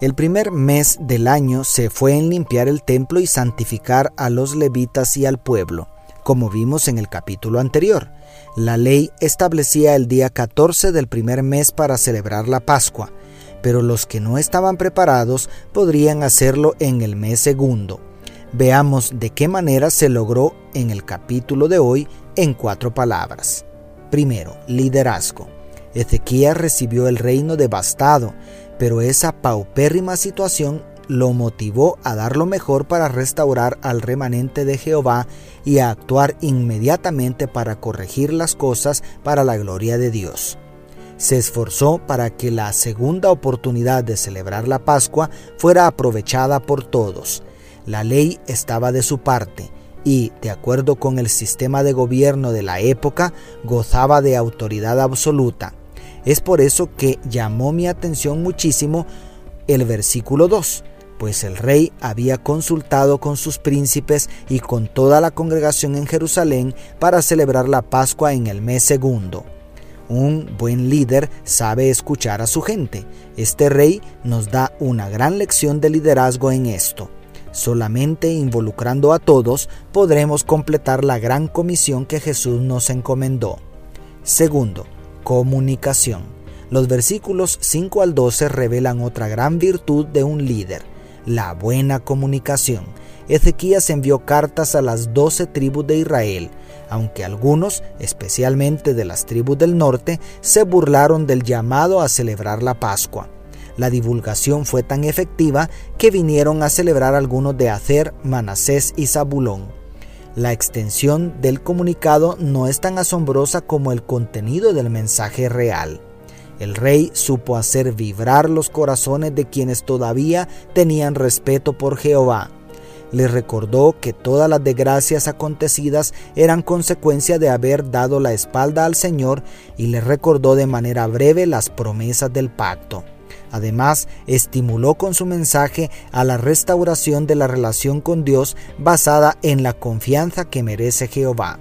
El primer mes del año se fue en limpiar el templo y santificar a los levitas y al pueblo, como vimos en el capítulo anterior. La ley establecía el día 14 del primer mes para celebrar la Pascua, pero los que no estaban preparados podrían hacerlo en el mes segundo. Veamos de qué manera se logró en el capítulo de hoy en cuatro palabras. Primero, liderazgo. Ezequías recibió el reino devastado, pero esa paupérrima situación lo motivó a dar lo mejor para restaurar al remanente de Jehová y a actuar inmediatamente para corregir las cosas para la gloria de Dios. Se esforzó para que la segunda oportunidad de celebrar la Pascua fuera aprovechada por todos. La ley estaba de su parte y, de acuerdo con el sistema de gobierno de la época, gozaba de autoridad absoluta. Es por eso que llamó mi atención muchísimo el versículo 2, pues el rey había consultado con sus príncipes y con toda la congregación en Jerusalén para celebrar la Pascua en el mes segundo. Un buen líder sabe escuchar a su gente. Este rey nos da una gran lección de liderazgo en esto. Solamente involucrando a todos podremos completar la gran comisión que Jesús nos encomendó. Segundo, comunicación. Los versículos 5 al 12 revelan otra gran virtud de un líder, la buena comunicación. Ezequías envió cartas a las doce tribus de Israel, aunque algunos, especialmente de las tribus del norte, se burlaron del llamado a celebrar la Pascua. La divulgación fue tan efectiva que vinieron a celebrar algunos de Acer, Manasés y Zabulón. La extensión del comunicado no es tan asombrosa como el contenido del mensaje real. El rey supo hacer vibrar los corazones de quienes todavía tenían respeto por Jehová. Les recordó que todas las desgracias acontecidas eran consecuencia de haber dado la espalda al Señor y les recordó de manera breve las promesas del pacto. Además, estimuló con su mensaje a la restauración de la relación con Dios basada en la confianza que merece Jehová.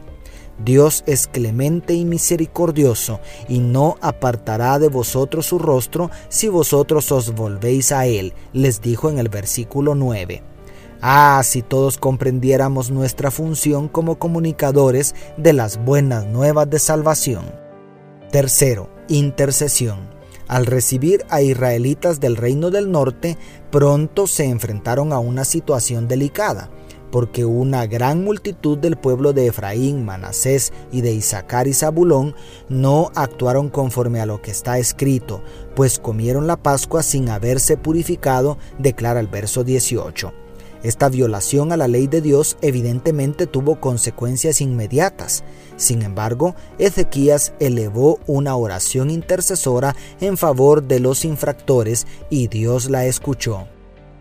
Dios es clemente y misericordioso, y no apartará de vosotros su rostro si vosotros os volvéis a Él, les dijo en el versículo 9. Ah, si todos comprendiéramos nuestra función como comunicadores de las buenas nuevas de salvación. Tercero, intercesión. Al recibir a israelitas del reino del norte, pronto se enfrentaron a una situación delicada porque una gran multitud del pueblo de Efraín, Manasés y de Isaacar y Zabulón no actuaron conforme a lo que está escrito, pues comieron la Pascua sin haberse purificado, declara el verso 18. Esta violación a la ley de Dios evidentemente tuvo consecuencias inmediatas. Sin embargo, Ezequías elevó una oración intercesora en favor de los infractores y Dios la escuchó.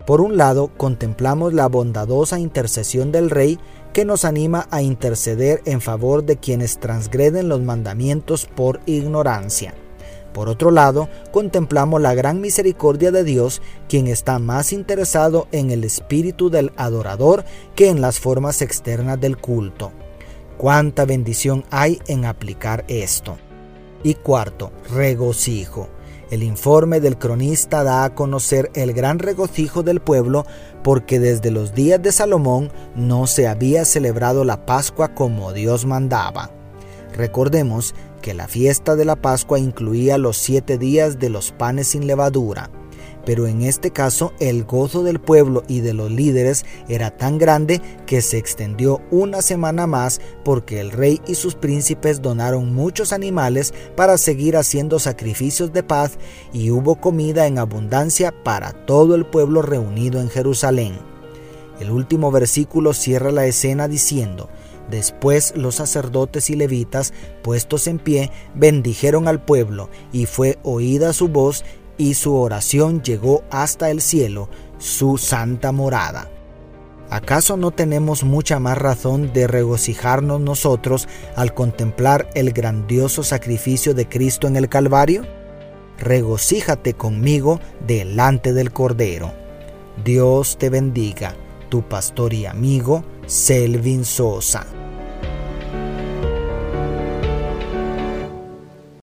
Por un lado, contemplamos la bondadosa intercesión del Rey que nos anima a interceder en favor de quienes transgreden los mandamientos por ignorancia. Por otro lado, contemplamos la gran misericordia de Dios, quien está más interesado en el espíritu del adorador que en las formas externas del culto. Cuánta bendición hay en aplicar esto. Y cuarto, regocijo. El informe del cronista da a conocer el gran regocijo del pueblo porque desde los días de Salomón no se había celebrado la Pascua como Dios mandaba. Recordemos que la fiesta de la Pascua incluía los siete días de los panes sin levadura pero en este caso el gozo del pueblo y de los líderes era tan grande que se extendió una semana más porque el rey y sus príncipes donaron muchos animales para seguir haciendo sacrificios de paz y hubo comida en abundancia para todo el pueblo reunido en Jerusalén. El último versículo cierra la escena diciendo, Después los sacerdotes y levitas, puestos en pie, bendijeron al pueblo, y fue oída su voz, y su oración llegó hasta el cielo, su santa morada. ¿Acaso no tenemos mucha más razón de regocijarnos nosotros al contemplar el grandioso sacrificio de Cristo en el Calvario? Regocíjate conmigo delante del Cordero. Dios te bendiga, tu pastor y amigo Selvin Sosa.